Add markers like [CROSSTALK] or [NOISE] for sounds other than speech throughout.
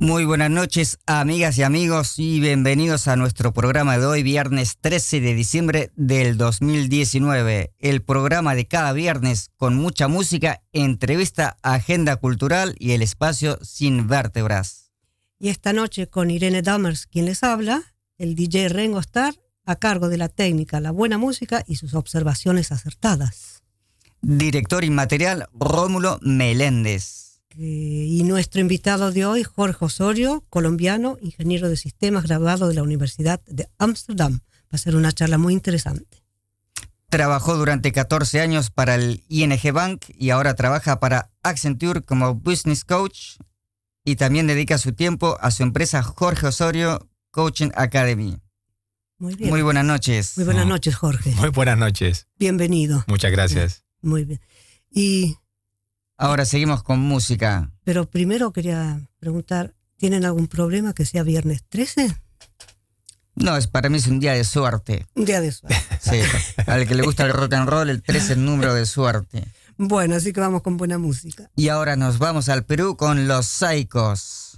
Muy buenas noches, amigas y amigos, y bienvenidos a nuestro programa de hoy, viernes 13 de diciembre del 2019. El programa de cada viernes con mucha música, entrevista, agenda cultural y el espacio sin vértebras. Y esta noche con Irene Dammers, quien les habla, el DJ Rengo Star, a cargo de la técnica, la buena música y sus observaciones acertadas. Director inmaterial Rómulo Meléndez. Y nuestro invitado de hoy, Jorge Osorio, colombiano, ingeniero de sistemas graduado de la Universidad de Ámsterdam. Va a ser una charla muy interesante. Trabajó durante 14 años para el ING Bank y ahora trabaja para Accenture como Business Coach y también dedica su tiempo a su empresa Jorge Osorio Coaching Academy. Muy bien. Muy buenas noches. Muy buenas noches, Jorge. Muy buenas noches. Bienvenido. Muchas gracias. Muy bien. Y Ahora seguimos con música. Pero primero quería preguntar, ¿tienen algún problema que sea viernes 13? No, es para mí es un día de suerte. Un día de suerte. [LAUGHS] Sí, al que le gusta el rock and roll, el 13 es número de suerte. Bueno, así que vamos con buena música. Y ahora nos vamos al Perú con los Psychos.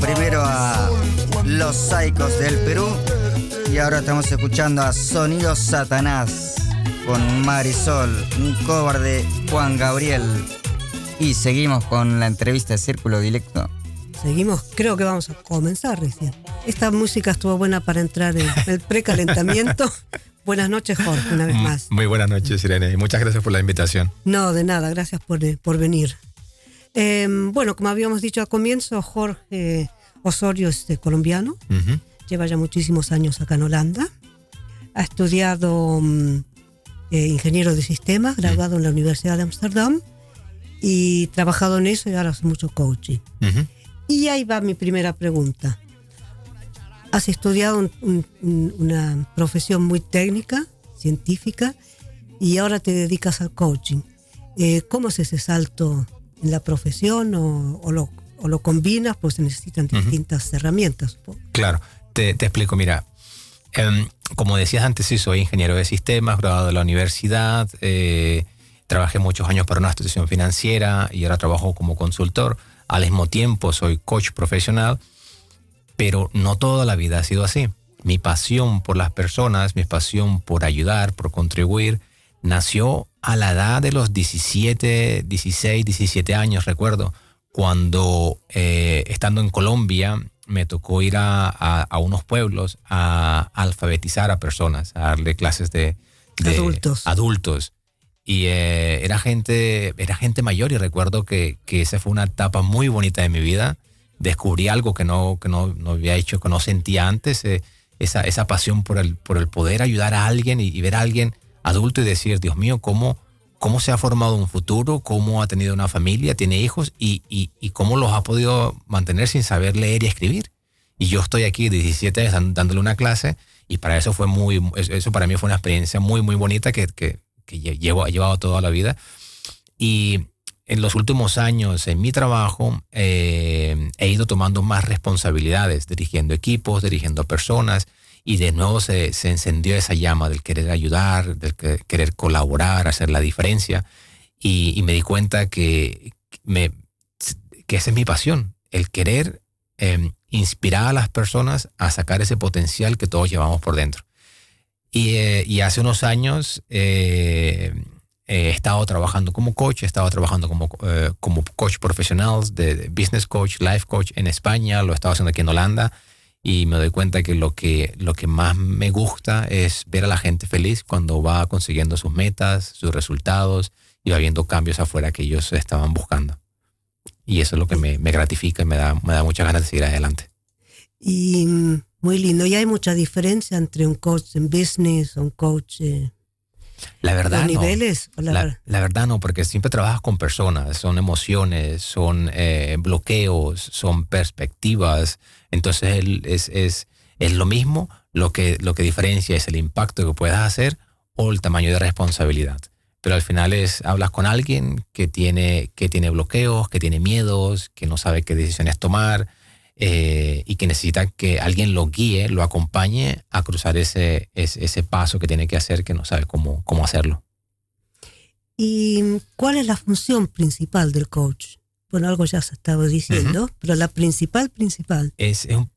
Primero a Los Saicos del Perú y ahora estamos escuchando a Sonido Satanás con Marisol, un cover de Juan Gabriel. Y seguimos con la entrevista de Círculo Directo. Seguimos, creo que vamos a comenzar recién. Esta música estuvo buena para entrar en el precalentamiento. [LAUGHS] buenas noches, Jorge, una vez Mm, más. Muy buenas noches, Irene, y muchas gracias por la invitación. No, de nada, gracias por, eh, por venir. Eh, bueno, como habíamos dicho al comienzo, Jorge Osorio es eh, colombiano, lleva ya muchísimos años acá en Holanda. Ha estudiado mm, eh, ingeniero de sistemas, graduado en la Universidad de Ámsterdam y trabajado en eso y ahora hace mucho coaching. Y ahí va mi primera pregunta. Has estudiado un- un- un- una profesión muy técnica, científica, y ahora te dedicas al coaching. Eh, ¿Cómo es ese salto en la profesión o, o lo, o lo combinas? Pues se necesitan distintas herramientas. Claro, te, te explico, mira, em, como decías antes, sí, soy ingeniero de sistemas, graduado de la universidad, eh, trabajé muchos años para una institución financiera y ahora trabajo como consultor. Al mismo tiempo soy coach profesional, pero no toda la vida ha sido así. Mi pasión por las personas, mi pasión por ayudar, por contribuir, nació a la edad de los 17, 16, 17 años, recuerdo, cuando eh, estando en Colombia me tocó ir a, a- a unos pueblos a alfabetizar a personas, a darle clases de, de Adultos. adultos. Y eh, era gente, era gente mayor y recuerdo que, que esa fue una etapa muy bonita de mi vida. Descubrí algo que no, que no, no había hecho, que no sentía antes, eh, esa, esa pasión por el, por el poder ayudar a alguien y, y ver a alguien adulto y decir, Dios mío, ¿cómo, cómo se ha formado un futuro, cómo ha tenido una familia, tiene hijos y, y, cómo los ha podido mantener sin saber leer y escribir. Y yo estoy aquí de 17 años dándole una clase y para eso fue muy, eso para mí fue una experiencia muy, muy bonita que, que, que lle- llevo, he llevado toda la vida. Y en los últimos años en mi trabajo eh, he ido tomando más responsabilidades, dirigiendo equipos, dirigiendo personas y de nuevo se, se encendió esa llama del querer ayudar, del que- querer colaborar, hacer la diferencia y, me di cuenta que, me, que esa es mi pasión, el querer eh, inspirar a las personas a sacar ese potencial que todos llevamos por dentro. Y, eh, hace unos años eh, he estado trabajando como coach, he estado trabajando como, eh, como coach profesional, de, de business coach, life coach en España, lo he estado haciendo aquí en Holanda y me doy cuenta que lo que, lo que más me gusta es ver a la gente feliz cuando va consiguiendo sus metas, sus resultados y va viendo cambios afuera que ellos estaban buscando. Y eso es lo que me, me gratifica y me da, me da muchas ganas de seguir adelante. Y mm, muy lindo. Y hay mucha diferencia entre un coach en business un coach eh, La verdad, los no. niveles. la- La, la verdad no, porque siempre trabajas con personas, son emociones, son eh, bloqueos, son perspectivas. Entonces el- es, es, es lo mismo, lo que, lo que diferencia es el impacto que puedas hacer o el tamaño de responsabilidad. Pero al final es, hablas con alguien que tiene, que tiene bloqueos, que tiene miedos, que no sabe qué decisiones tomar eh, y que necesita que alguien lo guíe, lo acompañe a cruzar ese, ese, ese paso que tiene que hacer que no sabe cómo, cómo hacerlo. ¿Y cuál es la función principal del coach? Bueno, algo ya se estaba diciendo, pero la principal, principal. es, es un-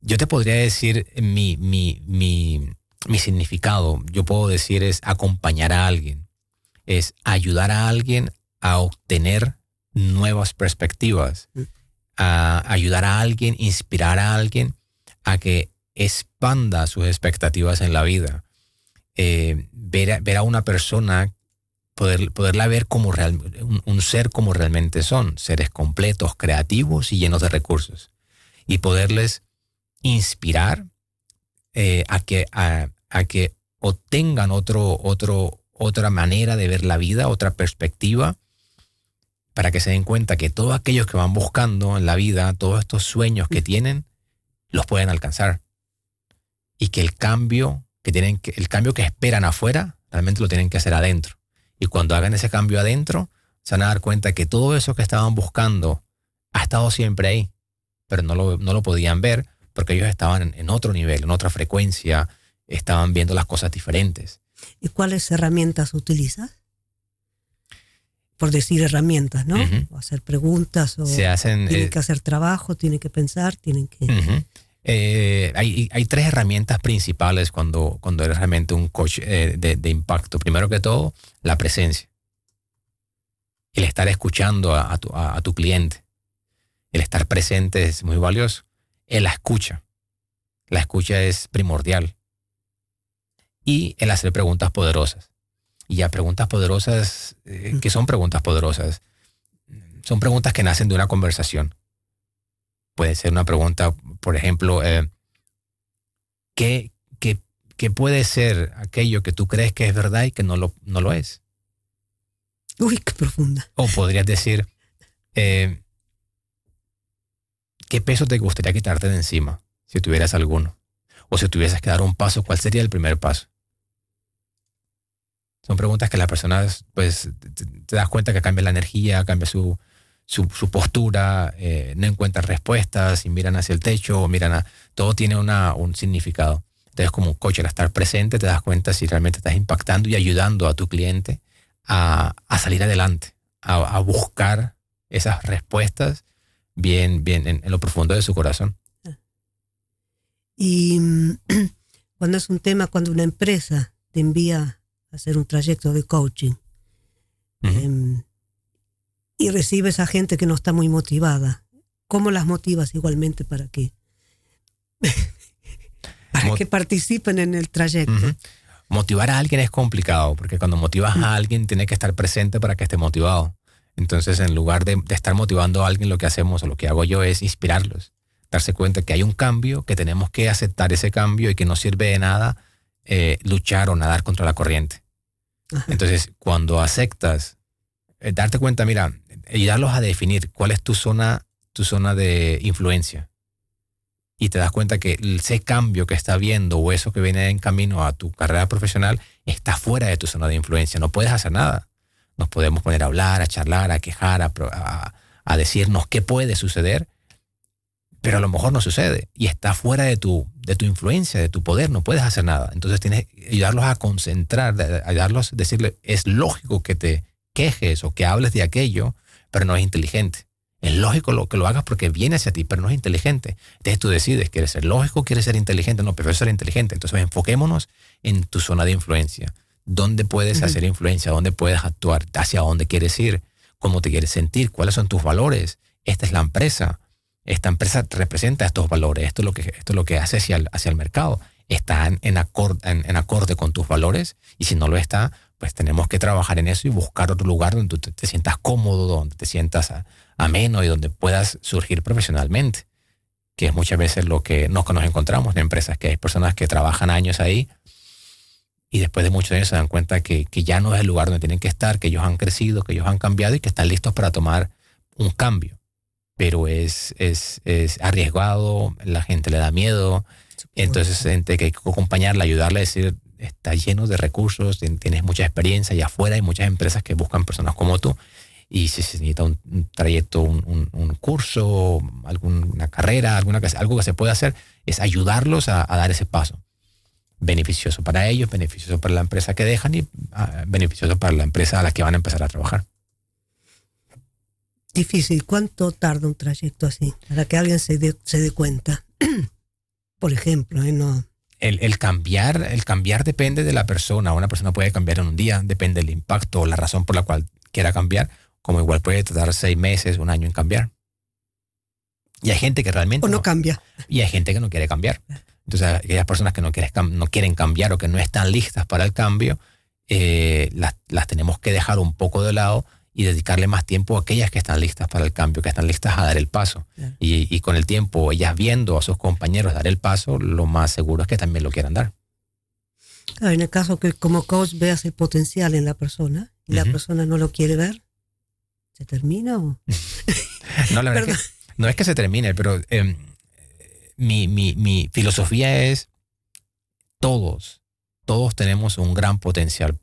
yo te podría decir mi, mi, mi, mi significado, yo puedo decir es acompañar a alguien, es ayudar a alguien a obtener nuevas perspectivas, Mm. A ayudar a alguien, inspirar a alguien a que expanda sus expectativas en la vida. Eh, ver, a, ver a una persona, poder, poderla ver como real, un, ser como realmente son, seres completos, creativos y llenos de recursos. Y poderles inspirar eh, a, que, a, a que obtengan otro, otro, otra manera de ver la vida, otra perspectiva, para que se den cuenta que todos aquellos que van buscando en la vida, todos estos sueños que tienen, los pueden alcanzar. Y que el cambio que tienen que, el cambio que esperan afuera, realmente lo tienen que hacer adentro. Y cuando hagan ese cambio adentro, se van a dar cuenta que todo eso que estaban buscando ha estado siempre ahí, pero no lo, no lo podían ver porque ellos estaban en, en otro nivel, en otra frecuencia, estaban viendo las cosas diferentes. ¿Y cuáles herramientas utilizas? Por decir herramientas, ¿no? O hacer preguntas, o Se hacen, tienen eh, que hacer trabajo, tienen que pensar, tienen que... Eh, hay, hay tres herramientas principales cuando, cuando eres realmente un coach eh, de, de impacto. Primero que todo, la presencia. El estar escuchando a, a tu, a- a tu cliente. El estar presente es muy valioso. El la escucha. La escucha es primordial. Y el hacer preguntas poderosas. Y ya preguntas poderosas, eh, ¿qué son preguntas poderosas? Son preguntas que nacen de una conversación puede ser una pregunta, por ejemplo, eh, ¿qué, qué, qué puede ser aquello que tú crees que es verdad y que no lo, no lo es? Uy, qué profunda. O podrías decir, eh, ¿qué peso te gustaría quitarte de encima si tuvieras alguno? O si tuvieses que dar un paso, ¿cuál sería el primer paso? Son preguntas que las personas, pues, te, das cuenta que cambia la energía, cambia su, su, postura, eh, no encuentran respuestas y miran hacia el techo, o miran a... Todo tiene una, un significado. Entonces, como coach, al estar presente, te das cuenta si realmente estás impactando y ayudando a tu cliente a, a salir adelante, a, a buscar esas respuestas bien, bien en, en lo profundo de su corazón. Y mm, [CLEARS THROAT] cuando es un tema, cuando una empresa te envía hacer un trayecto de coaching em, y recibes a gente que no está muy motivada, ¿cómo las motivas igualmente para que, [LAUGHS] para que participen en el trayecto? Motivar a alguien es complicado, porque cuando motivas a alguien tiene que estar presente para que esté motivado. Entonces, en lugar de, de estar motivando a alguien, lo que hacemos o lo que hago yo es inspirarlos, darse cuenta que hay un cambio, que tenemos que aceptar ese cambio y que no sirve de nada eh, luchar o nadar contra la corriente. Entonces, cuando aceptas, eh, darte cuenta, mira, ayudarlos a definir cuál es tu zona, tu zona de influencia. Y te das cuenta que ese cambio que está viendo o eso que viene en camino a tu carrera profesional está fuera de tu zona de influencia. No puedes hacer nada. Nos podemos poner a hablar, a charlar, a quejar, a- a decirnos qué puede suceder, pero a lo mejor no sucede y está fuera de tu, de tu influencia, de tu poder, no puedes hacer nada. Entonces tienes que ayudarlos a concentrar, ayudarlos a decirle, es lógico que te quejes o que hables de aquello, pero no es inteligente. Es lógico lo que lo hagas porque viene hacia ti, pero no es inteligente. Entonces tú decides, ¿quieres ser lógico quieres ser inteligente? No, prefiero ser inteligente. Entonces enfoquémonos en tu zona de influencia. ¿Dónde puedes hacer influencia? ¿Dónde puedes actuar? ¿Hacia dónde quieres ir? ¿Cómo te quieres sentir? ¿Cuáles son tus valores? Esta es la empresa. Esta empresa representa estos valores. Esto es lo que, esto es lo que hace hacia el, hacia el mercado. Está en, en, acor- en- en acorde con tus valores y si no lo está, pues tenemos que trabajar en eso y buscar otro lugar donde tú te, sientas cómodo, donde te sientas ameno y donde puedas surgir profesionalmente, que es muchas veces lo que nos, nos encontramos en empresas, que hay personas que trabajan años ahí y después de muchos años se dan cuenta que, que ya no es el lugar donde tienen que estar, que ellos han crecido, que ellos han cambiado y que están listos para tomar un cambio. Pero es, es, es arriesgado, la gente le da miedo, entonces gente que hay que acompañarla, ayudarle a decir, está lleno de recursos, tien- tienes mucha experiencia y afuera hay muchas empresas que buscan personas como tú y si se necesita un, un trayecto, un, un- un curso, alguna carrera, alguna, algo que se pueda hacer, es ayudarlos a, a dar ese paso. Beneficioso para ellos, beneficioso para la empresa que dejan y ah, beneficioso para la empresa a la que van a empezar a trabajar. Difícil. ¿Cuánto tarda un trayecto así para que alguien se dé, se dé cuenta? [CLEARS THROAT] Por ejemplo, ¿eh? no, El, el cambiar, el cambiar depende de la persona. Una persona puede cambiar en un día, depende del impacto o la razón por la cual quiera cambiar, como igual puede tardar seis meses, un año en cambiar. Y hay gente que realmente o no no- cambia. y hay gente que no quiere cambiar. Entonces, aquellas personas que no, quieren no quieren cambiar o que no están listas para el cambio, eh, las, las tenemos que dejar un poco de lado y dedicarle más tiempo a aquellas que están listas para el cambio, que están listas a dar el paso. Claro. Y, y con el tiempo, ellas viendo a sus compañeros dar el paso, lo más seguro es que también lo quieran dar. Claro, en el caso que como coach veas el potencial en la persona y la Ujú. persona no lo quiere ver, ¿se termina o...? [LAUGHS] No, la verdad es que no es que se termine, pero eh, mi, mi, mi filosofía es todos, todos tenemos un gran potencial.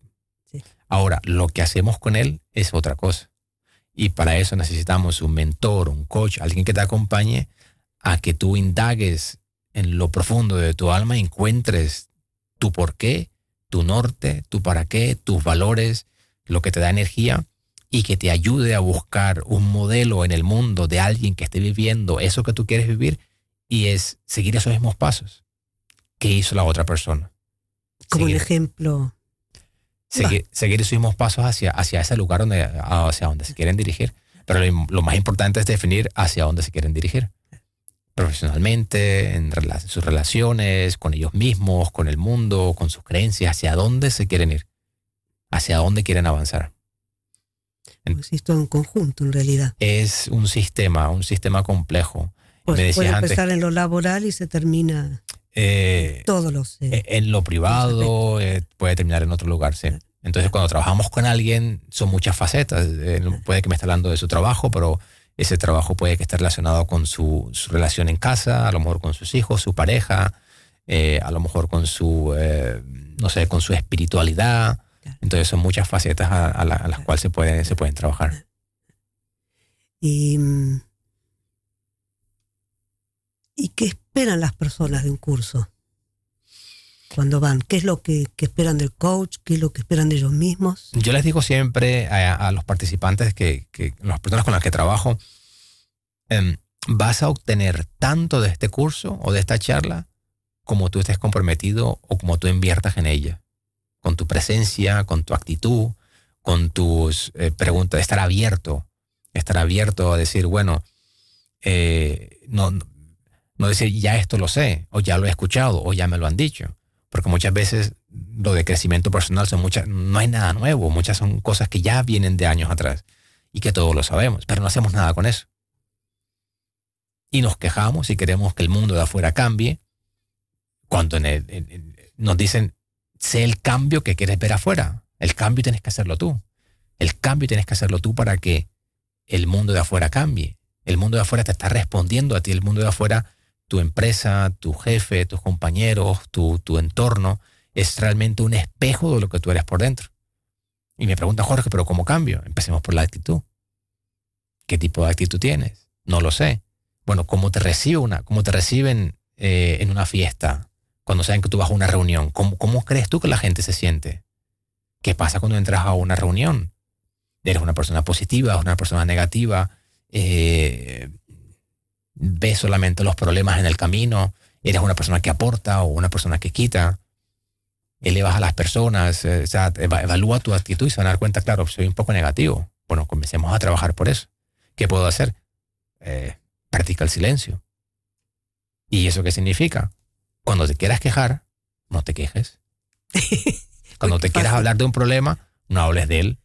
Ahora, lo que hacemos con él es otra cosa. Y para eso necesitamos un mentor, un coach, alguien que te acompañe a que tú indagues en lo profundo de tu alma encuentres tu por qué, tu norte, tu para qué, tus valores, lo que te da energía y que te ayude a buscar un modelo en el mundo de alguien que esté viviendo eso que tú quieres vivir y es seguir esos mismos pasos que hizo la otra persona. Como un ejemplo. Seguir, seguir mismos pasos hacia, hacia ese lugar donde, hacia donde se quieren dirigir. Pero lo, lo más importante es definir hacia dónde se quieren dirigir. Profesionalmente, en rela- sus relaciones, con ellos mismos, con el mundo, con sus creencias, hacia dónde se quieren ir, hacia dónde quieren avanzar. Pues es todo un conjunto en realidad. Es un sistema, un sistema complejo. Pues Me puede antes- empezar en lo laboral y se termina Eh, todos los... eh, Eh, En lo privado eh, puede terminar en otro lugar, sí. Entonces, cuando trabajamos con alguien, son muchas facetas. Puede que me esté hablando de su trabajo, pero ese trabajo puede que esté relacionado con su, su relación en casa, a lo mejor con sus hijos, su pareja, a lo mejor con su, no sé, con su espiritualidad. Claro. Entonces, son muchas facetas a, a la- a las cuales se pueden, se pueden trabajar. y, mm, ¿Y qué esperan las personas de un curso? Cuando van, ¿qué es lo que, esperan del coach? ¿Qué es lo que esperan de ellos mismos? Yo les digo siempre a, a los participantes que, que las personas con las que trabajo, em, vas a obtener tanto de este curso o de esta charla como tú estés comprometido o como tú inviertas en ella. Con tu presencia, con tu actitud, con tus eh, preguntas, estar abierto, estar abierto a decir, bueno, eh, no, no- decir ya esto lo sé, o ya lo he escuchado, o ya me lo han dicho. Porque muchas veces lo de crecimiento personal son muchas, no hay nada nuevo, muchas son cosas que ya vienen de años atrás y que todos lo sabemos, pero no hacemos nada con eso. Y nos quejamos y queremos que el mundo de afuera cambie, cuando nos dicen, sé el cambio que quieres ver afuera. El cambio tienes que hacerlo tú. El cambio tienes que hacerlo tú para que el mundo de afuera cambie. El mundo de afuera te está respondiendo a ti. El mundo de afuera, tu empresa, tu jefe, tus compañeros, tu, tu entorno, es realmente un espejo de lo que tú eres por dentro. Y me pregunta Jorge, pero ¿cómo cambio? Empecemos por la actitud. ¿Qué tipo de actitud tienes? No lo sé. Bueno, ¿cómo te recibe una, cómo te reciben eh, en una fiesta? Cuando saben que tú vas a una reunión, ¿cómo, ¿cómo crees tú que la gente se siente? ¿Qué pasa cuando entras a una reunión? ¿Eres una persona positiva? ¿Una persona negativa? Eh, ¿Ves solamente los problemas en el camino? ¿Eres una persona que aporta o una persona que quita? elevas a las personas, eh, o sea, eva- evalúa tu actitud y se van a dar cuenta, claro, soy un poco negativo. Bueno, comencemos a trabajar por eso. ¿Qué puedo hacer? Eh, practica el silencio. ¿Y eso qué significa? Cuando te quieras quejar, no te quejes. [LAUGHS] Cuando te quieras hablar de un problema, no hables de él.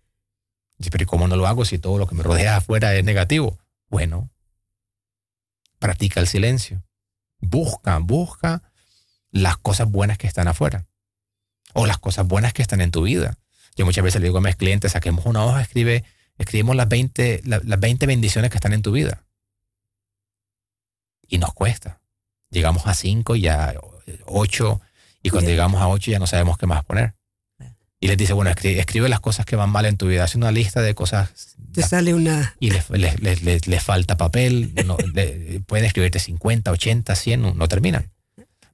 Pero ¿y cómo no lo hago si todo lo que me rodea afuera es negativo? Bueno, practica el silencio. Busca, busca las cosas buenas que están afuera o las cosas buenas que están en tu vida. Yo muchas veces le digo a mis clientes, saquemos una hoja, escribe, escribimos las 20, la- las 20 bendiciones que están en tu vida. Y nos cuesta. Llegamos a 5 y a 8, y cuando Bien. llegamos a 8 ya no sabemos qué más poner. Y les dice, bueno, escribe, escribe las cosas que van mal en tu vida, hace una lista de cosas Te sale una... y les, les- les- les- les falta papel, no, le- pueden escribirte 50, 80, 100, no, no terminan.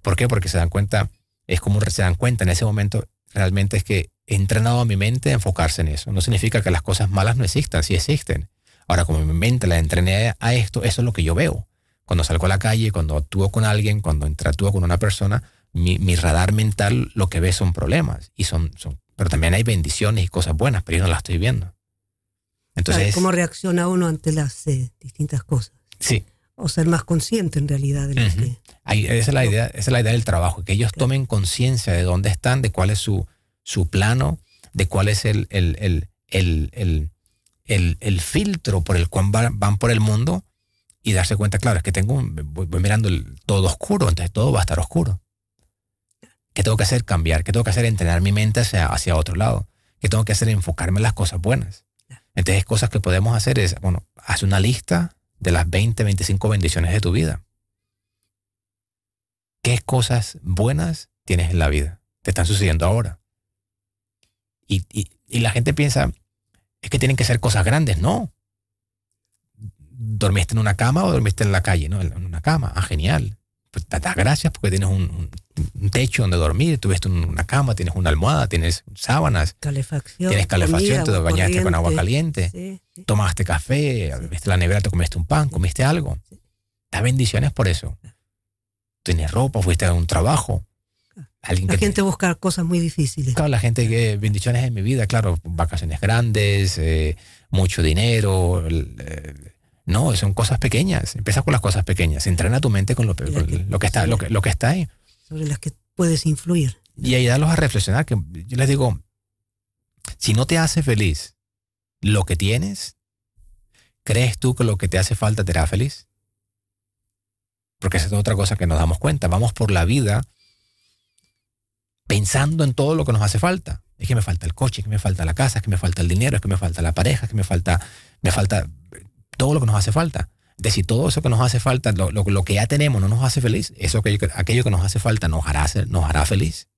¿Por qué? Porque se dan cuenta, es como se dan cuenta en ese momento, realmente es que he entrenado a mi mente a enfocarse en eso. No significa que las cosas malas no existan, sí existen. Ahora, como mi mente la entrené a esto, eso es lo que yo veo. Cuando salgo a la calle, cuando actúo con alguien, cuando interactúo con una persona, mi, mi radar mental lo que ve son problemas. Y son, son, pero también hay bendiciones y cosas buenas, pero yo no las estoy viendo. Entonces, ¿Cómo reacciona uno ante las eh, distintas cosas? sí, O ser más consciente en realidad de lo que... Ahí, esa, es la idea, esa es la idea del trabajo, que ellos tomen conciencia de dónde están, de cuál es su, su plano, de cuál es el, el, el, el, el, filtro por el cual van, van por el mundo y darse cuenta, claro, es que tengo un- voy, voy mirando el, todo oscuro, entonces todo va a estar oscuro. ¿Qué tengo que hacer? Cambiar. ¿Qué tengo que hacer? Entrenar mi mente hacia, hacia otro lado. ¿Qué tengo que hacer? Enfocarme en las cosas buenas. Entonces, cosas que podemos hacer es, bueno, haz una lista de las 20, 25 bendiciones de tu vida. ¿Qué cosas buenas tienes en la vida? Te están sucediendo ahora. Y, y- y la gente piensa, es que tienen que ser cosas grandes. No. ¿Dormiste en una cama o dormiste en la calle? No, en una cama. Ah, genial. Pues, te das gracias porque tienes un, un techo donde dormir, tuviste una cama, tienes una almohada, tienes sábanas, Calefacción. tienes calefacción, comida, te bañaste con agua caliente, Sí, sí. tomaste café, la nevera, te comiste un pan, comiste algo. Da bendiciones por eso. Tienes ropa, fuiste a un trabajo. Alguien La que te- gente busca cosas muy difíciles. Claro, la gente que bendiciones en mi vida, claro, vacaciones grandes, eh, mucho dinero, eh, no, son cosas pequeñas. Empieza con las cosas pequeñas. Entrena tu mente con lo, con que- lo que está, lo que, lo que está ahí. sobre las que puedes influir. Y ayudarlos a reflexionar. Que yo les digo, si no te hace feliz lo que tienes, ¿crees tú que lo que te hace falta te hará feliz? Porque esa es otra cosa que nos damos cuenta. Vamos por la vida pensando en todo lo que nos hace falta. Es que me falta el coche, es que me falta la casa, es que me falta el dinero, es que me falta la pareja, es que me falta, me falta todo lo que nos hace falta. Es decir, todo eso que nos hace falta, lo, lo- lo que ya tenemos no nos hace feliz, eso que, aquello que nos hace falta nos hará, ser- nos hará feliz.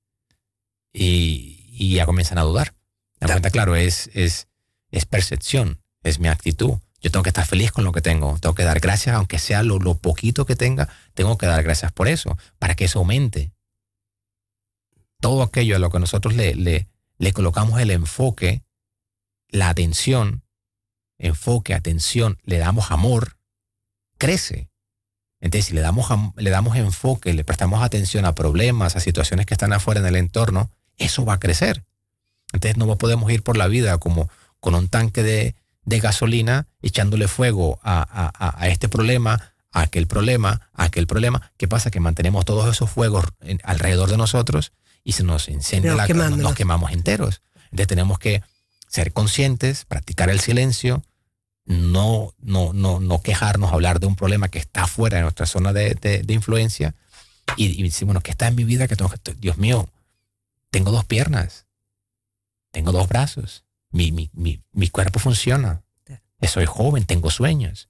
Y, y ya comienzan a dudar. La cuenta, claro, es, es, es percepción, es mi actitud. Yo tengo que estar feliz con lo que tengo, tengo que dar gracias, aunque sea lo, lo poquito que tenga, tengo que dar gracias por eso, para que eso aumente. Todo aquello a lo que nosotros le, le, le colocamos el enfoque, la atención, enfoque, atención, le damos amor, crece. Entonces, si le damos, am- le damos enfoque, le prestamos atención a problemas, a situaciones que están afuera en el entorno, eso va a crecer. Entonces, no podemos ir por la vida como con un tanque de, de gasolina echándole fuego a, a- a- a este problema, a aquel problema, a aquel problema. ¿Qué pasa? Que mantenemos todos esos fuegos en- alrededor de nosotros y se nos incendia Nos la nos quemamos enteros. Entonces tenemos que ser conscientes, practicar el silencio, no, no, no, no quejarnos, hablar de un problema que está fuera de nuestra zona de, de- de influencia y, y decir, bueno, ¿qué está en mi vida? que tengo que, Dios mío, tengo dos piernas, tengo dos brazos, mi, mi, mi, mi cuerpo funciona, soy joven, tengo sueños,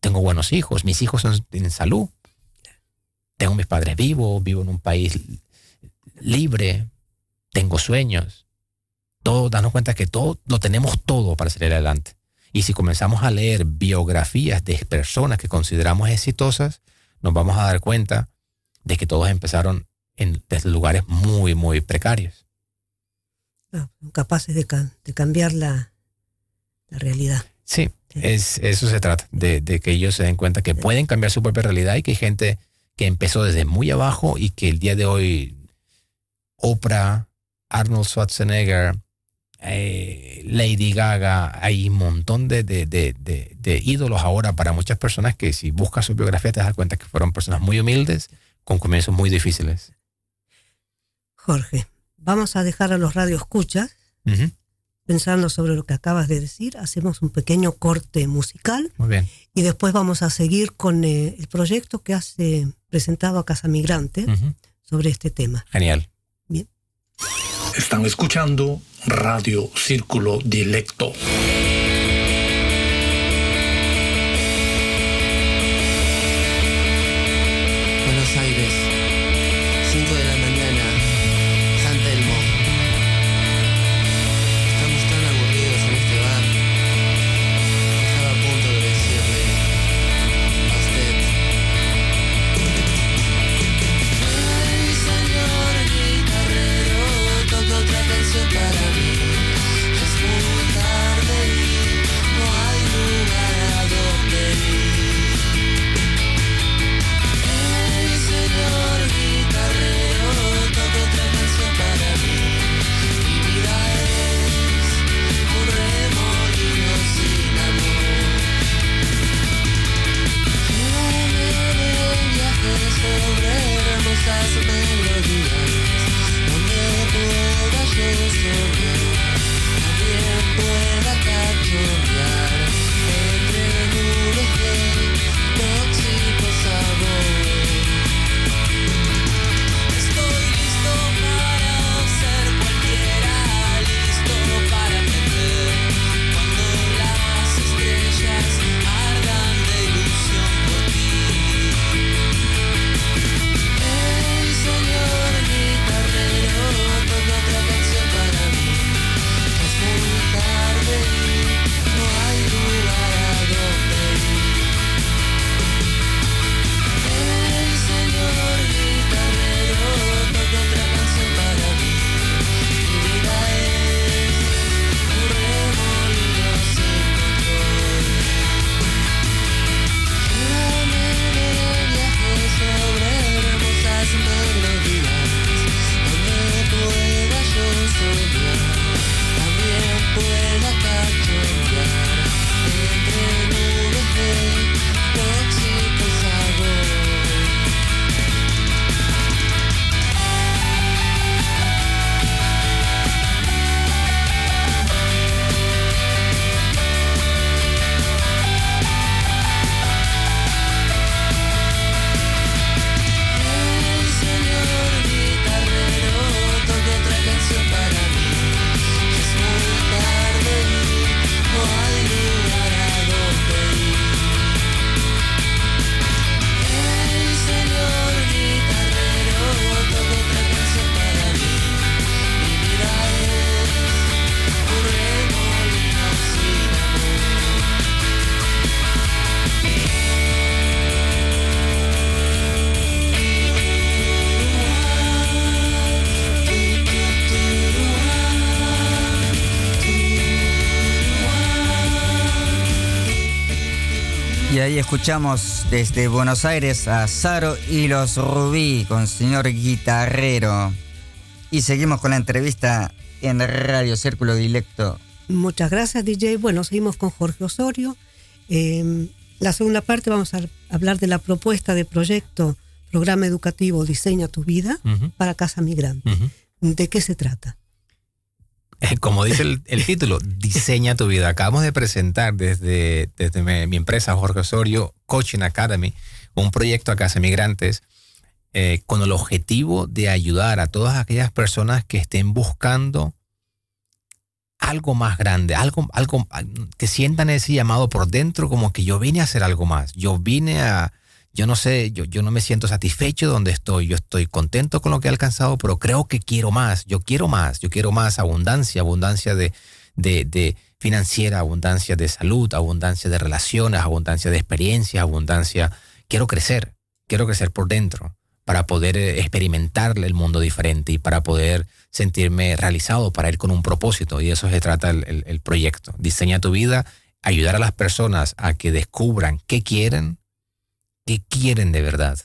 tengo buenos hijos, mis hijos son, tienen salud, tengo mis padres vivos, vivo en un país libre, tengo sueños. Todo, darnos cuenta que todo, lo tenemos todo para salir adelante. Y si comenzamos a leer biografías de personas que consideramos exitosas, nos vamos a dar cuenta de que todos empezaron en, desde lugares muy, muy precarios. Ah, capaces de, ca- de cambiar la, la realidad. Sí, Sí. es, eso se trata, de, de que ellos se den cuenta que pueden cambiar su propia realidad y que hay gente que empezó desde muy abajo y que el día de hoy Oprah, Arnold Schwarzenegger, eh, Lady Gaga, hay un montón de, de- de- de- ídolos ahora para muchas personas que si buscas su biografía te das cuenta que fueron personas muy humildes con comienzos muy difíciles. Jorge, vamos a dejar a los radioescuchas Ujú, pensando sobre lo que acabas de decir. Hacemos un pequeño corte musical Muy bien. y después vamos a seguir con eh, el proyecto que has eh, presentado a Casa Migrante sobre este tema. Genial. Están escuchando Radio Círculo Dilecto. Buenos Aires, 5 de la ahí escuchamos desde Buenos Aires a Saro y los Rubí con señor guitarrero. Y seguimos con la entrevista en Radio Círculo Directo. Muchas gracias, DJ. Bueno, seguimos con Jorge Osorio. Eh, la segunda parte vamos a hablar de la propuesta de proyecto, programa educativo Diseña tu vida para Casa Migrante. ¿De qué se trata? [LAUGHS] Como dice el, título, diseña tu vida. Acabamos de presentar desde, desde mi, mi empresa Jorge Osorio Coaching Academy un proyecto a Casa Migrantes eh, con el objetivo de ayudar a todas aquellas personas que estén buscando algo más grande, algo, algo que sientan ese llamado por dentro, como que yo vine a hacer algo más. Yo vine a, yo no sé, yo, yo no me siento satisfecho donde estoy, yo estoy contento con lo que he alcanzado, pero creo que quiero más, yo quiero más, yo quiero más abundancia, abundancia de, de, financiera, abundancia de salud, abundancia de relaciones, abundancia de experiencias, abundancia, quiero crecer, quiero crecer por dentro para poder eh, experimentar el mundo diferente y para poder sentirme realizado, para ir con un propósito. Y eso se trata el, el- el proyecto. Diseña tu vida, ayudar a las personas a que descubran qué quieren, qué quieren de verdad.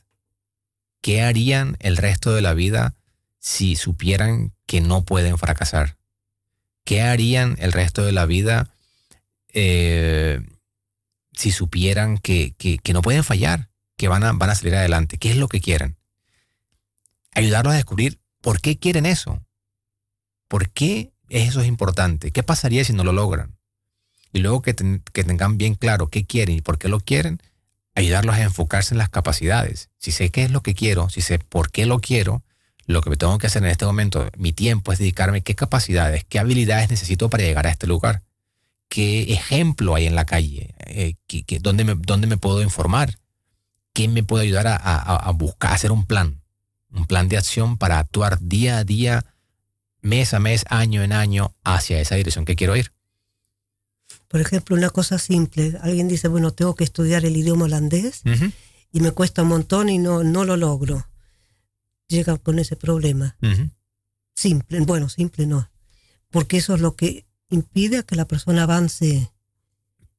¿Qué harían el resto de la vida si supieran que no pueden fracasar? ¿Qué harían el resto de la vida eh, si supieran que, que- no pueden fallar, que van a, van a salir adelante? ¿Qué es lo que quieren? Ayudarlos a descubrir por qué quieren eso. ¿Por qué eso es importante? ¿Qué pasaría si no lo logran? Y luego que, que tengan bien claro qué quieren y por qué lo quieren, ayudarlos a enfocarse en las capacidades. Si sé qué es lo que quiero, si sé por qué lo quiero, lo que me tengo que hacer en este momento, mi tiempo es dedicarme qué capacidades, qué habilidades necesito para llegar a este lugar, qué ejemplo hay en la calle, eh, dónde, me, dónde me puedo informar, qué me puede ayudar a, a- a buscar, a hacer un plan, un plan de acción para actuar día a día, mes a mes, año en año, hacia esa dirección que quiero ir. Por ejemplo, una cosa simple. Alguien dice, bueno, tengo que estudiar el idioma holandés y me cuesta un montón y no, no lo logro. Llega con ese problema. Simple, bueno, simple no. Porque eso es lo que impide que la persona avance, Eh,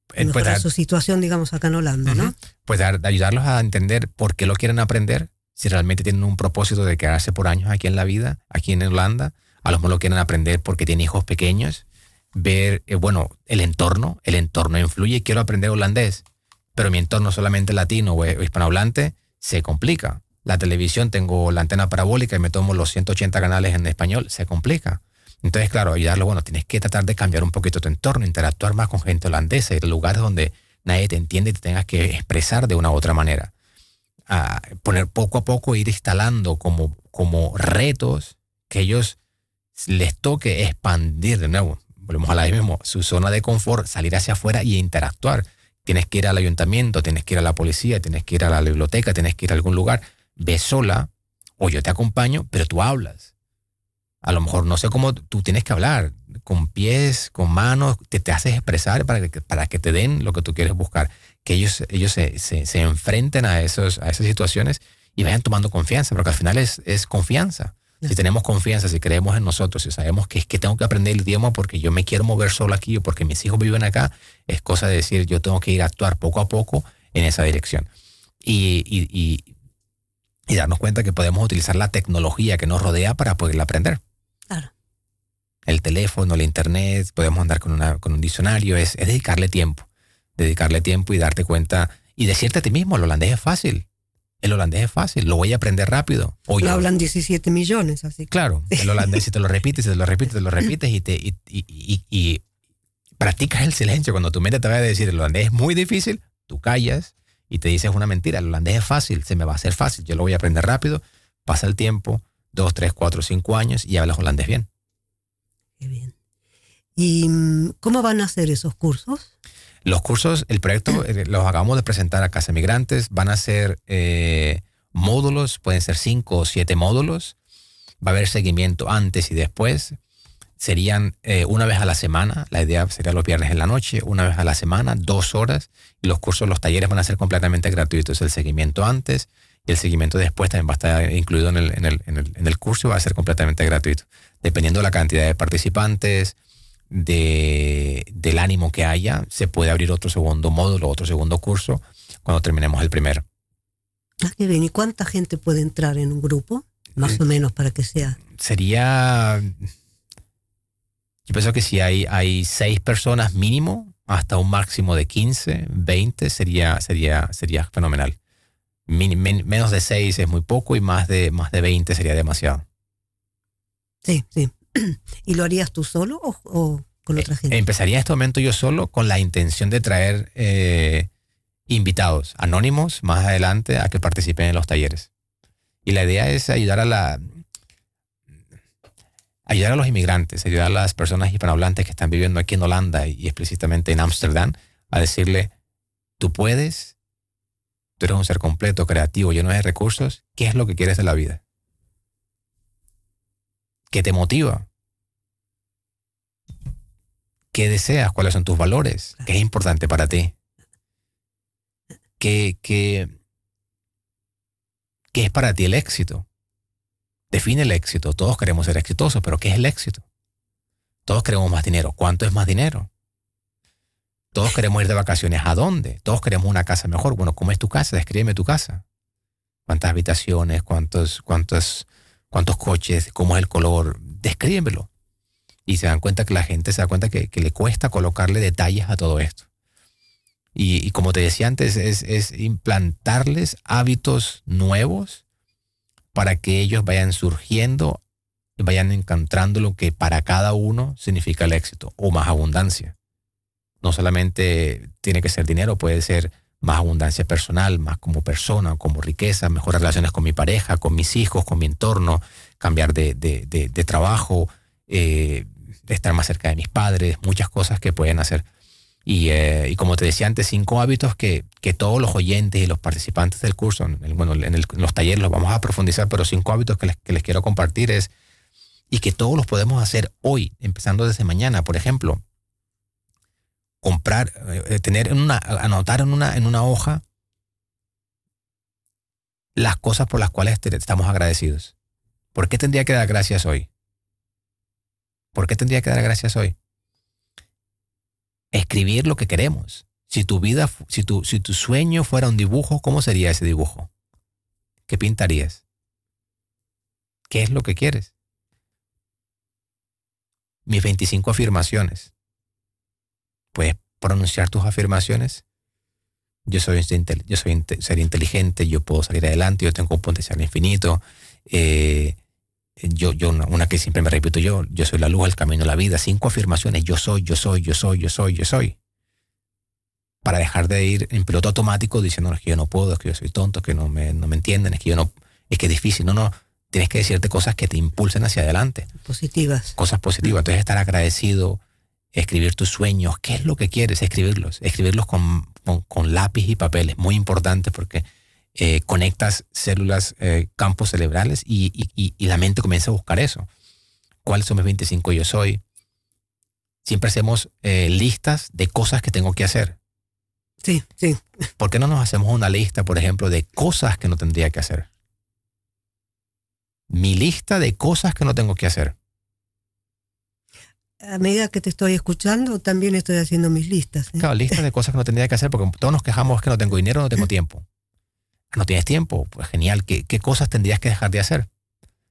pues, mejorar dar- su situación, digamos, acá en Holanda, ¿no? Pues dar- ayudarlos a entender por qué lo quieren aprender, si realmente tienen un propósito de quedarse por años aquí en la vida, aquí en Holanda, a lo mejor lo quieren aprender porque tienen hijos pequeños, ver, eh, bueno, el entorno, el entorno influye, quiero aprender holandés, pero mi entorno solamente latino o o hispanohablante, se complica. La televisión, tengo la antena parabólica y me tomo los 180 canales en español, se complica. Entonces, claro, ayudarlo, bueno, tienes que tratar de cambiar un poquito tu entorno, interactuar más con gente holandesa, ir lugares donde nadie te entiende y te tengas que expresar de una u otra manera. A poner poco a poco, ir instalando como, como retos que ellos les toque expandir de nuevo. Volvemos a la mismo, su zona de confort, salir hacia afuera y interactuar. Tienes que ir al ayuntamiento, tienes que ir a la policía, tienes que ir a la biblioteca, tienes que ir a algún lugar. Ve sola o yo te acompaño, pero tú hablas. A lo mejor no sé cómo tú tienes que hablar, con pies, con manos, te, te haces expresar para que, para que te den lo que tú quieres buscar. Que ellos, ellos se, se, se enfrenten a, esos, a esas situaciones y vayan tomando confianza, porque al final es, es confianza. Si tenemos confianza, si creemos en nosotros, si sabemos que es que tengo que aprender el idioma porque yo me quiero mover solo aquí o porque mis hijos viven acá, es cosa de decir yo tengo que ir a actuar poco a poco en esa dirección. Y, y, y, y darnos cuenta que podemos utilizar la tecnología que nos rodea para poderla aprender. Claro. El teléfono, el internet, podemos andar con, una, con un diccionario, es, es dedicarle tiempo, dedicarle tiempo y darte cuenta y decirte a ti mismo, el holandés es fácil, el holandés es fácil, lo voy a aprender rápido. O Lo hablan 17 millones, así que Claro, el holandés, si te lo repites, si te lo repites, te lo repites y, te, y, y- y- y practicas el silencio. Cuando tu mente te va a decir el holandés es muy difícil, tú callas y te dices una mentira. El holandés es fácil, se me va a hacer fácil, yo lo voy a aprender rápido. Pasa el tiempo, dos, tres, cuatro, cinco años y hablas holandés bien. qué bien. ¿Y mm, cómo van a hacer esos cursos? Los cursos, el proyecto eh, los acabamos de presentar a Casa Migrantes, van a ser eh, módulos, pueden ser cinco o siete módulos. Va a haber seguimiento antes y después. Serían eh, una vez a la semana, la idea sería los viernes en la noche, una vez a la semana, dos horas. Y los cursos, los talleres van a ser completamente gratuitos. El seguimiento antes y el seguimiento después también va a estar incluido en el, en el, en el, en el curso y va a ser completamente gratuito. Dependiendo de la cantidad de participantes, de, del ánimo que haya, se puede abrir otro segundo módulo, otro segundo curso cuando terminemos el primero. Ah, qué bien. ¿Y cuánta gente puede entrar en un grupo? Más o menos para que sea. Sería, yo pienso que si hay, hay seis personas mínimo, hasta un máximo de 15, 20, sería, sería, sería fenomenal. Min- men- menos de seis es muy poco y más de, más de 20 sería demasiado. Sí, sí. [CLEARS THROAT] ¿Y lo harías tú solo o, o con otra gente? Empezaría en este momento yo solo con la intención de traer eh, invitados anónimos más adelante a que participen en los talleres. Y la idea es ayudar a la ayudar a los inmigrantes, ayudar a las personas hispanohablantes que están viviendo aquí en Holanda y explícitamente en Ámsterdam a decirle, tú puedes, tú eres un ser completo, creativo, lleno de recursos, ¿qué es lo que quieres de la vida? ¿Qué te motiva? ¿Qué deseas? ¿Cuáles son tus valores? ¿Qué es importante para ti? ¿Qué, qué, qué es para ti el éxito? Define el éxito. Todos queremos ser exitosos, pero ¿qué es el éxito? Todos queremos más dinero. ¿Cuánto es más dinero? Todos queremos ir de vacaciones. ¿A dónde? Todos queremos una casa mejor. Bueno, ¿cómo es tu casa? Descríbeme tu casa. ¿Cuántas habitaciones? ¿Cuántos, cuántos, cuántos coches? ¿Cómo es el color? Descríbemelo. Y se dan cuenta que la gente se da cuenta que, le cuesta colocarle detalles a todo esto. Y, y como te decía antes, es, es implantarles hábitos nuevos para que ellos vayan surgiendo y vayan encontrando lo que para cada uno significa el éxito o más abundancia. No solamente tiene que ser dinero, puede ser más abundancia personal, más como persona, como riqueza, mejores relaciones con mi pareja, con mis hijos, con mi entorno, cambiar de, de, trabajo, eh, estar más cerca de mis padres, muchas cosas que pueden hacer. Y, eh, y como te decía antes, cinco hábitos que, que, todos los oyentes y los participantes del curso, en bueno, en, el, en, los talleres los vamos a profundizar, pero cinco hábitos que les, que les quiero compartir es, y que todos los podemos hacer hoy, empezando desde mañana, por ejemplo, comprar, eh, tener en una, anotar en una, en una hoja las cosas por las cuales estamos agradecidos. ¿Por qué tendría que dar gracias hoy? ¿Por qué tendría que dar gracias hoy? Escribir lo que queremos. Si tu vida, si tu, si tu sueño fuera un dibujo, ¿cómo sería ese dibujo? ¿Qué pintarías? ¿Qué es lo que quieres? Mis 25 afirmaciones. Puedes pronunciar tus afirmaciones. Yo soy, yo soy ser inteligente, yo puedo salir adelante, yo tengo un potencial infinito. Eh, yo, yo una, una, que siempre me repito yo, yo soy la luz, el camino, la vida. Cinco afirmaciones, yo soy, yo soy, yo soy, yo soy, yo soy. Para dejar de ir en piloto automático diciendo es que yo no puedo, es que yo soy tonto, es que no me, no me entienden, es que yo no, es que es difícil. No, no, tienes que decirte cosas que te impulsen hacia adelante. Positivas. Cosas positivas. Entonces estar agradecido, escribir tus sueños, qué es lo que quieres, escribirlos, escribirlos con, con, con lápiz y papel, es muy importante porque eh, conectas células, eh, campos cerebrales y, y, y, la mente comienza a buscar eso. ¿Cuáles son mis 25 yo soy? Siempre hacemos eh, listas de cosas que tengo que hacer. Sí, sí. ¿Por qué no nos hacemos una lista, por ejemplo, de cosas que no tendría que hacer? Mi lista de cosas que no tengo que hacer. A medida que te estoy escuchando, también estoy haciendo mis listas. ¿eh? Claro, listas de cosas que no tendría que hacer, porque todos nos quejamos que no tengo dinero, no tengo tiempo no tienes tiempo, pues genial, ¿qué, qué cosas tendrías que dejar de hacer?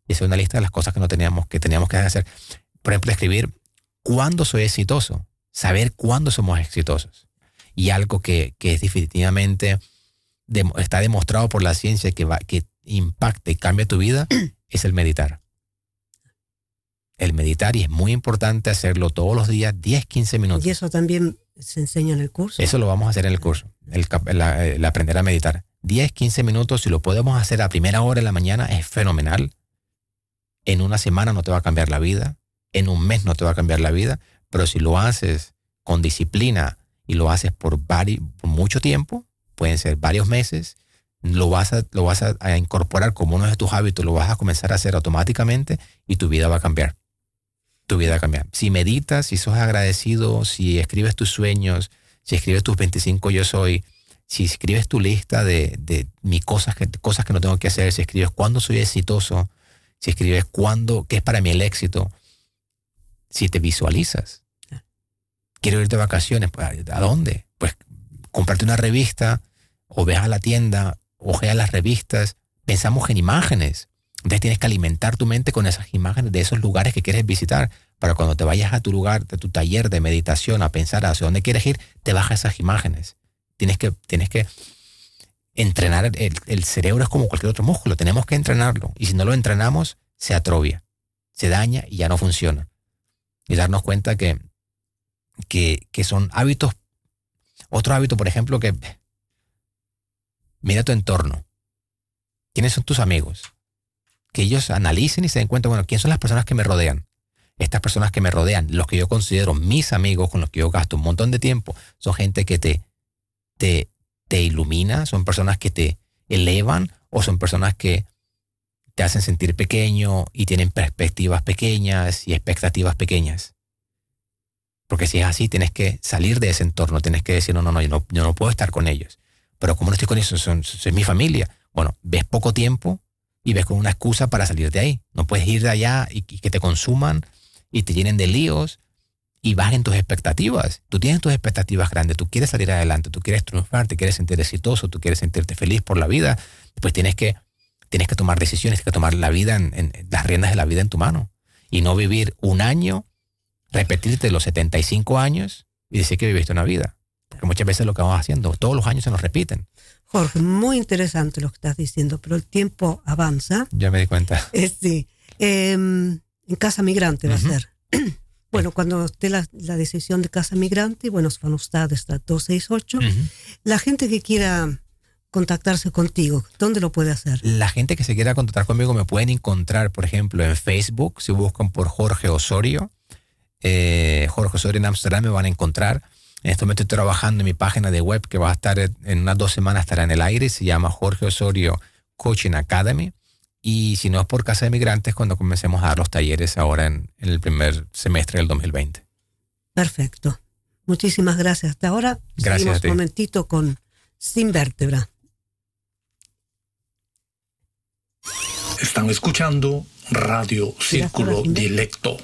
Y esa es una lista de las cosas que no teníamos que, teníamos que hacer. Por ejemplo, escribir cuándo soy exitoso, saber cuándo somos exitosos. Y algo que, que es definitivamente de, está demostrado por la ciencia que, va, que impacta y cambia tu vida [CLEARS THROAT] es el meditar. El meditar y es muy importante hacerlo todos los días, 10, 15 minutos. Y eso también se enseña en el curso. Eso lo vamos a hacer en el curso, el, aprender a meditar. 10, 15 minutos, si lo podemos hacer a primera hora de la mañana, es fenomenal. En una semana no te va a cambiar la vida, en un mes no te va a cambiar la vida, pero si lo haces con disciplina y lo haces por, vari, por mucho tiempo, pueden ser varios meses, lo vas, a, lo vas a, a, incorporar como uno de tus hábitos, lo vas a comenzar a hacer automáticamente y tu vida va a cambiar. Tu vida va a cambiar. Si meditas, si sos agradecido, si escribes tus sueños, si escribes tus 25 yo soy, si escribes tu lista de, de mis cosas que, cosas que no tengo que hacer, si escribes cuándo soy exitoso, si escribes cuándo, qué es para mí el éxito, si te visualizas, quiero ir de vacaciones. Pues, ¿A dónde? Pues comprarte una revista o ve a la tienda, ojea las revistas. Pensamos en imágenes. Entonces tienes que alimentar tu mente con esas imágenes de esos lugares que quieres visitar para cuando te vayas a tu lugar, de tu taller de meditación, a pensar hacia dónde quieres ir, te bajas esas imágenes. Tienes que, tienes que entrenar el, cerebro es como cualquier otro músculo, tenemos que entrenarlo. Y si no lo entrenamos, se atrofia, se daña y ya no funciona. Y darnos cuenta que, que, que son hábitos. Otro hábito, por ejemplo, que mira tu entorno. ¿Quiénes son tus amigos? Que ellos analicen y se den cuenta, bueno, ¿quiénes son las personas que me rodean? Estas personas que me rodean, los que yo considero mis amigos, con los que yo gasto un montón de tiempo, son gente que te, te, te ilumina, son personas que te elevan o son personas que te hacen sentir pequeño y tienen perspectivas pequeñas y expectativas pequeñas. Porque si es así, tienes que salir de ese entorno, tienes que decir, no, no, no, yo no, no puedo estar con ellos. Pero como no estoy con ellos, son, son- es mi familia. Bueno, ves poco tiempo y ves con una excusa para salir de ahí. No puedes ir de allá y, que te consuman y te llenen de líos y bajen tus expectativas. Tú tienes tus expectativas grandes, tú quieres salir adelante, tú quieres triunfar, te quieres sentir exitoso, tú quieres sentirte feliz por la vida, pues tienes que, tienes que tomar decisiones, tienes que tomar la vida en, en- las riendas de la vida en tu mano y no vivir un año, repetirte los 75 años y decir que viviste una vida. Porque muchas veces lo que vamos haciendo, todos los años se nos repiten. Jorge, muy interesante lo que estás diciendo, pero el tiempo avanza. Ya me di cuenta. Eh, sí. Eh, en Casa Migrante va a ser. [CLEARS THROAT] bueno, cuando esté la, la decisión de Casa Migrante, bueno, van hasta 268. Ujú. La gente que quiera contactarse contigo, ¿dónde lo puede hacer? La gente que se quiera contactar conmigo me pueden encontrar, por ejemplo, en Facebook, si buscan por Jorge Osorio. eh, Jorge Osorio en Amsterdam me van a encontrar. En este momento estoy trabajando en mi página de web que va a estar en unas dos semanas, estará en el aire. Se llama Jorge Osorio Coaching Academy. Y si no es por Casa de Migrantes, cuando comencemos a dar los talleres ahora en, en el primer semestre del 2020. Perfecto. Muchísimas gracias. Hasta ahora Gracias seguimos a ti. un momentito con Sin Vértebra. Están escuchando Radio Círculo Dilecto.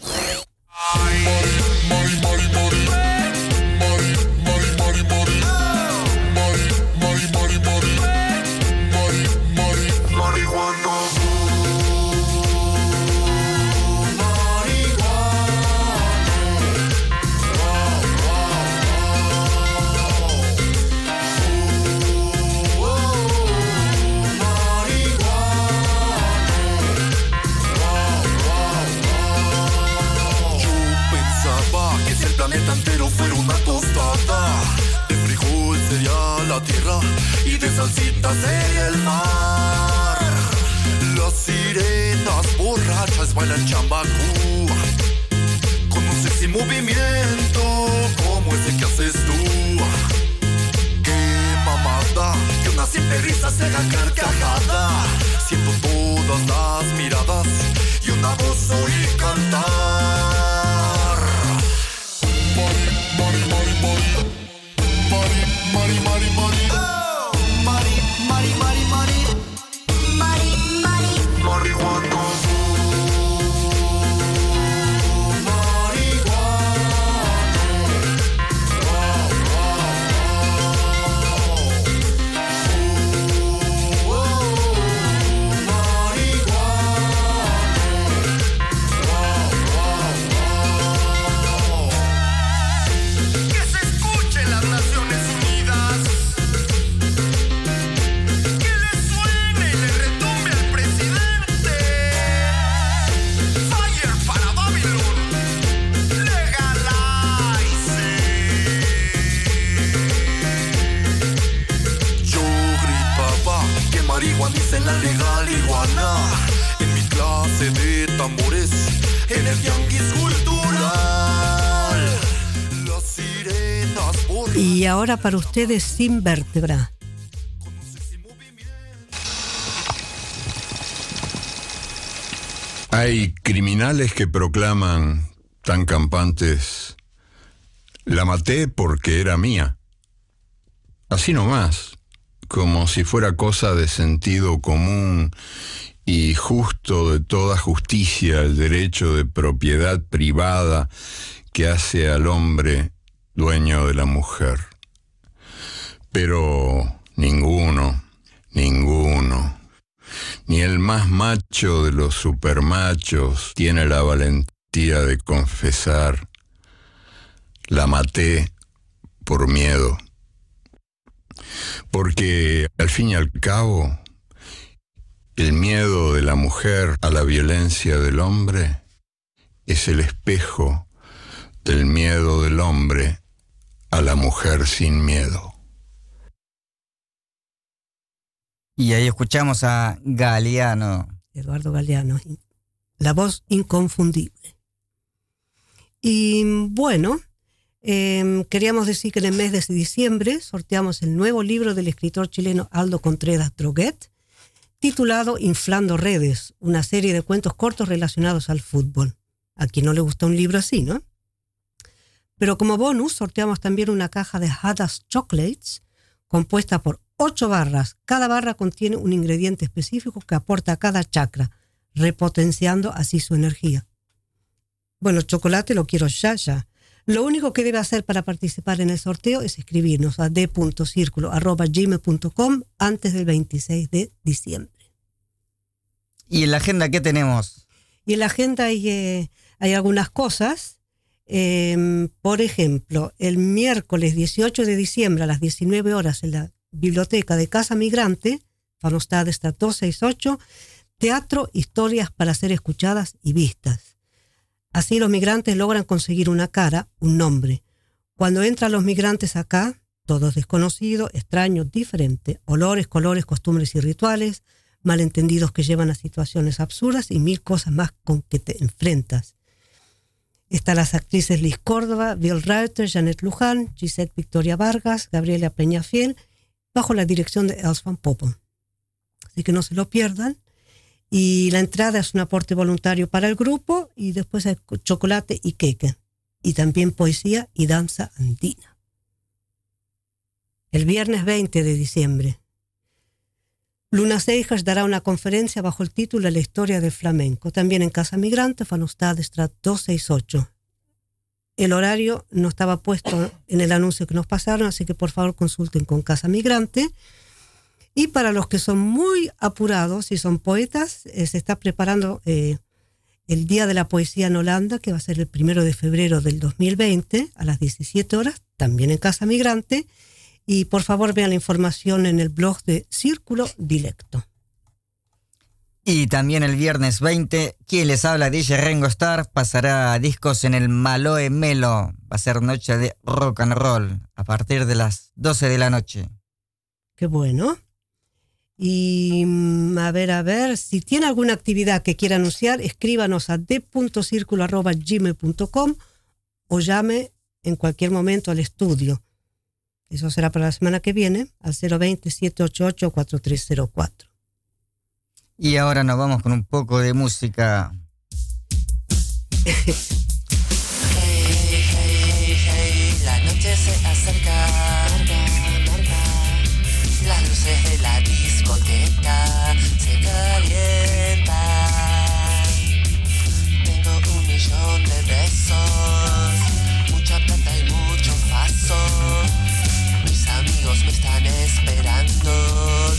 Tambores. En el tianguis cultural. Las sirenas borrachas. Y ahora para ustedes Sin Vértebra. Hay criminales que proclaman tan campantes, la maté porque era mía. Así nomás, como si fuera cosa de sentido común y justo de toda justicia el derecho de propiedad privada que hace al hombre dueño de la mujer. Pero ninguno, ninguno, ni el más macho de los supermachos tiene la valentía de confesar, la maté por miedo. Porque al fin y al cabo, el miedo de la mujer a la violencia del hombre es el espejo del miedo del hombre a la mujer sin miedo. Y ahí escuchamos a Galeano. Eduardo Galeano, la voz inconfundible. Y bueno, em, queríamos decir que en el mes de diciembre sorteamos el nuevo libro del escritor chileno Aldo Contreras Droguet, titulado Inflando Redes, una serie de cuentos cortos relacionados al fútbol. A quien no le gusta un libro así, ¿no? Pero como bonus sorteamos también una caja de Hadas Chocolates compuesta por ocho barras. Cada barra contiene un ingrediente específico que aporta a cada chakra, repotenciando así su energía. Bueno, chocolate lo quiero ya, ya. Lo único que debe hacer para participar en el sorteo es escribirnos a d.circulo.gmail.com antes del 26 de diciembre. ¿Y en la agenda qué tenemos? Y en la agenda hay, eh, hay algunas cosas. Em, por ejemplo, el miércoles 18 de diciembre a las 19 horas en la biblioteca de Casa Migrante, Fanostad está 268, Teatro, historias para ser escuchadas y vistas. Así los migrantes logran conseguir una cara, un nombre. Cuando entran los migrantes acá, todos desconocidos, extraños, diferentes, olores, colores, costumbres y rituales, malentendidos que llevan a situaciones absurdas y mil cosas más con que te enfrentas. Están las actrices Liz Córdoba, Bill Reuter, Janet Luján, Gisette Victoria Vargas, Gabriela Peñafiel, bajo la dirección de Els Van Poppen. Así que no se lo pierdan. Y la entrada es un aporte voluntario para el grupo y después hay chocolate y queque. Y también poesía y danza andina. El viernes 20 de diciembre, Luna Seijas dará una conferencia bajo el título La historia del flamenco, también en Casa Migrante, Fanostad Strat 268. El horario no estaba puesto en el anuncio que nos pasaron, así que por favor consulten con Casa Migrante. Y para los que son muy apurados y son poetas, eh, se está preparando eh, el Día de la Poesía en Holanda, que va a ser el primero de febrero del 2020 a las 17 horas, también en Casa Migrante. Y por favor vean la información en el blog de Círculo Directo. Y también el viernes 20, quien les habla, DJ Rengo Star, pasará discos en el Maloe Melo. Va a ser noche de rock and roll a partir de las 12 de la noche. Qué bueno. Y mm, a ver, a ver, si tiene alguna actividad que quiera anunciar, escríbanos a d.circulo.gmail.com o llame en cualquier momento al estudio. Eso será para la semana que viene, al 020-788-4304. Y ahora nos vamos con un poco de música. [LAUGHS]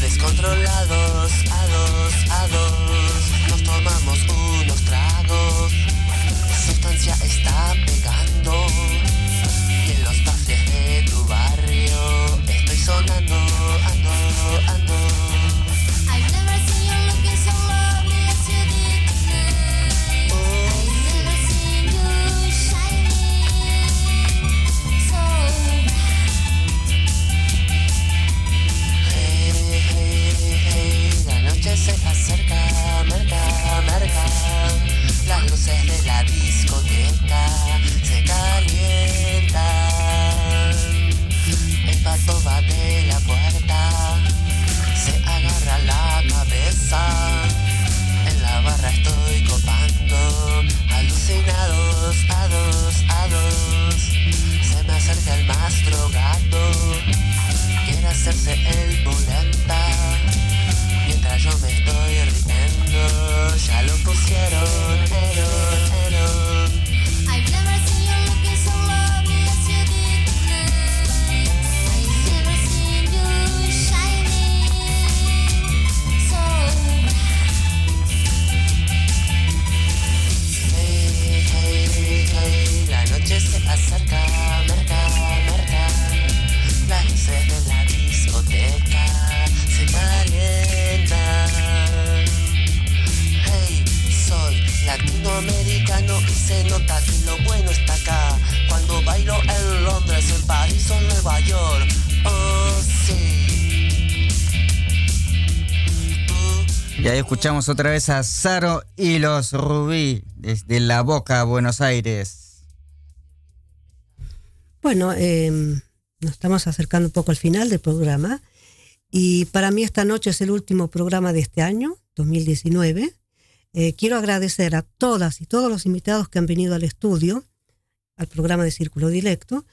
descontrolados, a dos, a dos. Nos tomamos unos tragos, sustancia está pegando. Y en los bares de tu barrio estoy sonando, ando, ando. Se acerca, marca, marca. Las luces de la discoteca se calientan. El pato va de la puerta, se agarra la cabeza. En la barra estoy copando, alucinados, a dos, a dos. Se me acerca el más drogado quiere hacerse el boleta escuchamos otra vez a Saro y los Rubí desde La Boca, Buenos Aires. Bueno, eh, nos estamos acercando un poco al final del programa y para mí esta noche es el último programa de este año, 2019. Eh, quiero agradecer a todas y todos los invitados que han venido al estudio, al programa de Círculo Directo,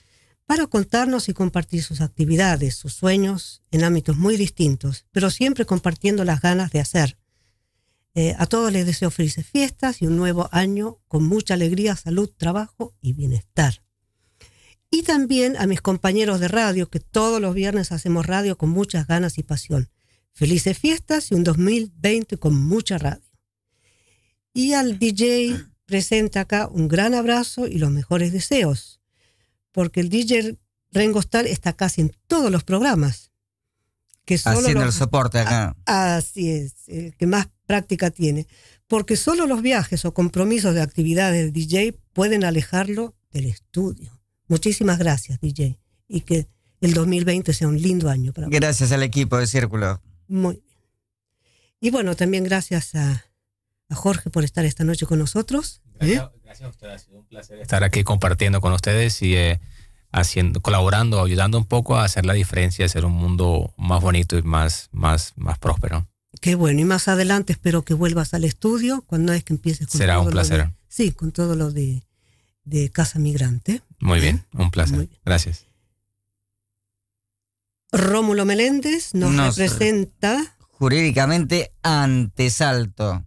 para contarnos y compartir sus actividades, sus sueños en ámbitos muy distintos, pero siempre compartiendo las ganas de hacer. Eh, a todos les deseo felices fiestas y un nuevo año con mucha alegría, salud, trabajo y bienestar. Y también a mis compañeros de radio, que todos los viernes hacemos radio con muchas ganas y pasión. Felices fiestas y un 2020 con mucha radio. Y al DJ presenta acá un gran abrazo y los mejores deseos, porque el DJ Rengo Starr está casi en todos los programas. Que solo Haciendo los- el soporte acá. Así es, el que más práctica tiene. Porque solo los viajes o compromisos de actividades del DJ pueden alejarlo del estudio. Muchísimas gracias, DJ. Y que el 2020 sea un lindo año para vos. Gracias al equipo de Círculo. Muy bien. Y bueno, también gracias a, a Jorge por estar esta noche con nosotros. ¿eh? Gracias a ustedes, ha sido un placer estar aquí compartiendo con ustedes y eh, haciendo, colaborando, ayudando un poco a hacer la diferencia, a hacer un mundo más bonito y más, más, más próspero. Qué bueno. Y más adelante espero que vuelvas al estudio cuando es que empieces con Será todo un lo placer. de- sí, con todo lo de, de Casa Migrante. Muy bien, un placer. bien. Gracias. Rómulo Meléndez nos Nos- representa Jurídicamente antesalto.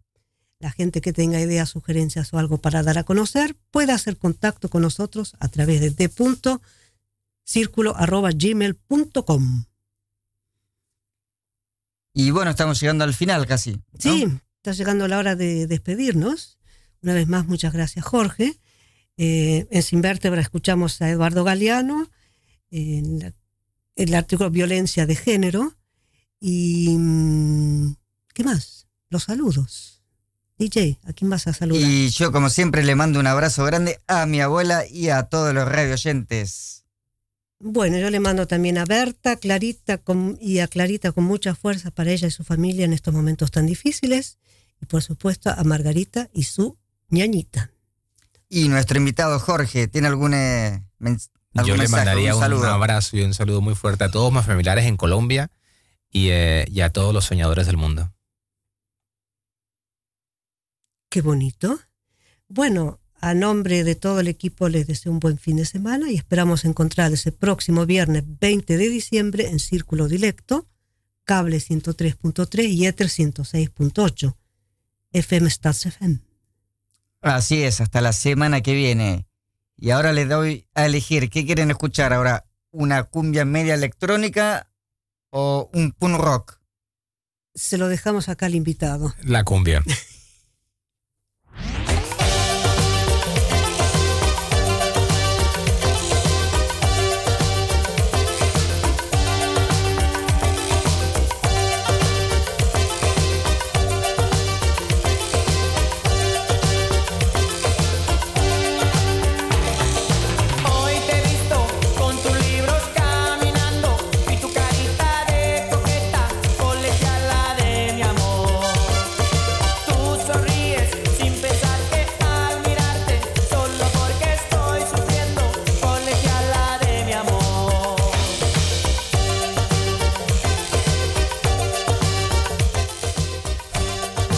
la gente que tenga ideas, sugerencias o algo para dar a conocer, puede hacer contacto con nosotros a través de d.circulo.gmail.com. Y bueno, estamos llegando al final casi. ¿no? Sí, está llegando la hora de despedirnos. Una vez más, muchas gracias, Jorge. Eh, en Sin Vértebra escuchamos a Eduardo Galeano, en la- el artículo Violencia de Género. Y. mm, ¿Qué más? Los saludos. DJ, ¿a quién vas a saludar? Y yo, como siempre, le mando un abrazo grande a mi abuela y a todos los radio oyentes. Bueno, yo le mando también a Berta, Clarita con- y a Clarita con mucha fuerza para ella y su familia en estos momentos tan difíciles. Y por supuesto a Margarita y su ñañita. Y nuestro invitado Jorge, ¿tiene algún, eh, Yo le mandaría un abrazo y un saludo muy fuerte a todos mis familiares en Colombia y, eh, y a todos los soñadores del mundo. Qué bonito. Bueno, a nombre de todo el equipo les deseo un buen fin de semana y esperamos encontrar ese próximo viernes 20 de diciembre en Círculo Directo, cable 103.3 y Ether 106.8, FM Stats FM. Así es, hasta la semana que viene. Y ahora les doy a elegir, ¿qué quieren escuchar ahora? ¿Una cumbia media electrónica o un punk rock? Se lo dejamos acá al invitado. La cumbia. [LAUGHS]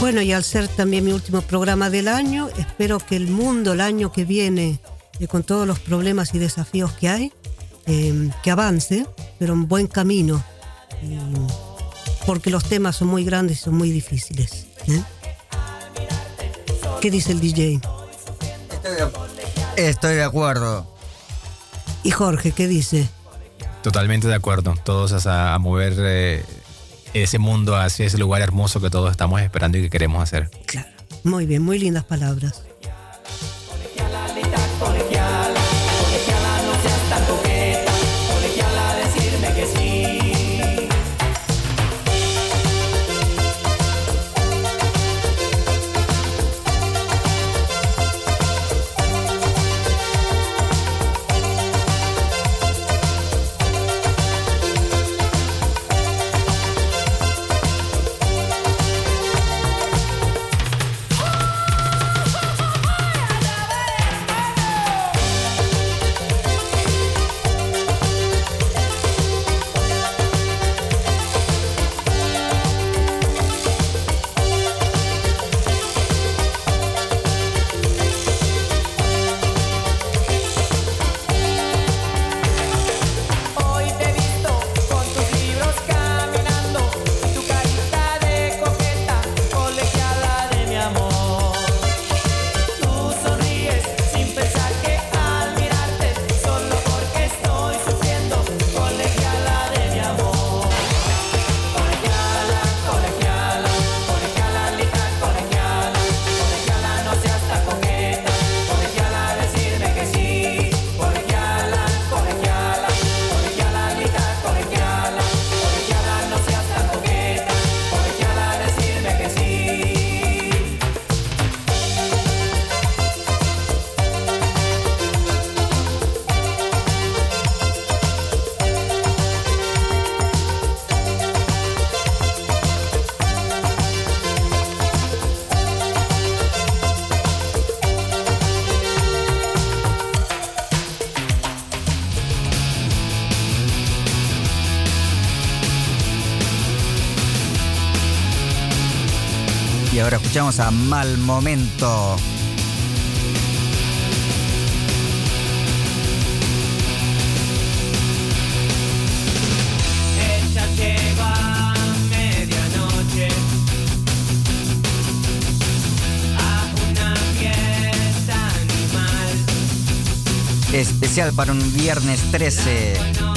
Bueno, y al ser también mi último programa del año, espero que el mundo el año que viene, eh, con todos los problemas y desafíos que hay, eh, que avance, pero en buen camino, porque los temas son muy grandes y son muy difíciles. ¿eh? ¿Qué dice el DJ? Estoy de acuerdo. Y Jorge, ¿qué dice? Totalmente de acuerdo. Todos a, a mover eh, ese mundo hacia ese lugar hermoso que todos estamos esperando y que queremos hacer. Muy bien, muy lindas palabras. Escuchamos a Mal Momento. Ella llegó a medianoche a una fiesta animal. Especial para un viernes 13.